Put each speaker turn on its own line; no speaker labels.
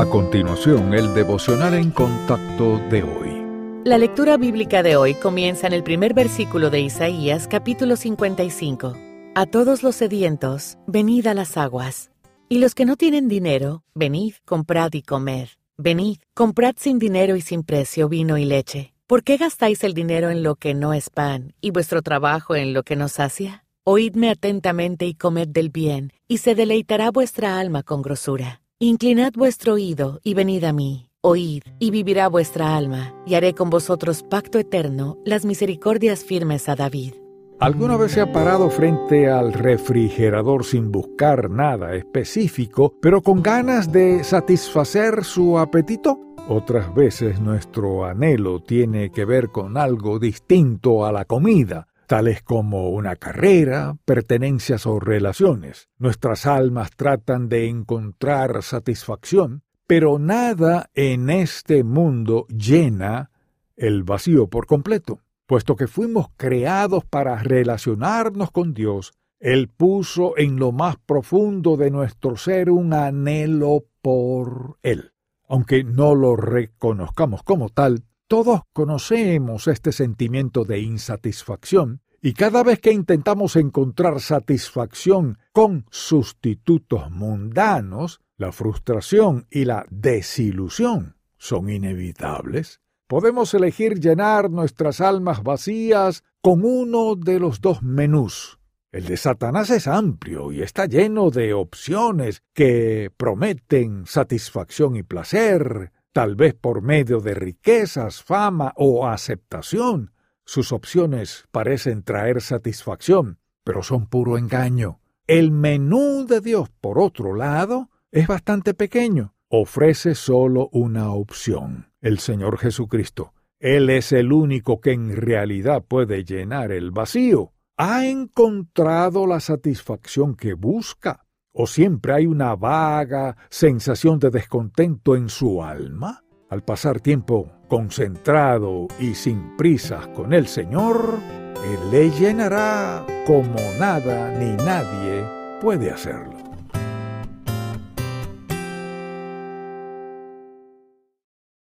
A continuación, el devocional en contacto de hoy.
La lectura bíblica de hoy comienza en el primer versículo de Isaías capítulo 55. A todos los sedientos, venid a las aguas. Y los que no tienen dinero, venid, comprad y comed. Venid, comprad sin dinero y sin precio vino y leche. ¿Por qué gastáis el dinero en lo que no es pan y vuestro trabajo en lo que no sacia? Oídme atentamente y comed del bien, y se deleitará vuestra alma con grosura. Inclinad vuestro oído y venid a mí. Oíd, y vivirá vuestra alma, y haré con vosotros pacto eterno, las misericordias firmes a David.
¿Alguna vez se ha parado frente al refrigerador sin buscar nada específico, pero con ganas de satisfacer su apetito? Otras veces nuestro anhelo tiene que ver con algo distinto a la comida, tales como una carrera, pertenencias o relaciones. Nuestras almas tratan de encontrar satisfacción, pero nada en este mundo llena el vacío por completo. Puesto que fuimos creados para relacionarnos con Dios, Él puso en lo más profundo de nuestro ser un anhelo por Él. Aunque no lo reconozcamos como tal, todos conocemos este sentimiento de insatisfacción y cada vez que intentamos encontrar satisfacción con sustitutos mundanos, la frustración y la desilusión son inevitables. Podemos elegir llenar nuestras almas vacías con uno de los dos menús. El de Satanás es amplio y está lleno de opciones que prometen satisfacción y placer, tal vez por medio de riquezas, fama o aceptación. Sus opciones parecen traer satisfacción, pero son puro engaño. El menú de Dios, por otro lado, es bastante pequeño. Ofrece solo una opción, el Señor Jesucristo. Él es el único que en realidad puede llenar el vacío. ¿Ha encontrado la satisfacción que busca? ¿O siempre hay una vaga sensación de descontento en su alma? Al pasar tiempo concentrado y sin prisas con el Señor, Él le llenará como nada ni nadie puede hacerlo.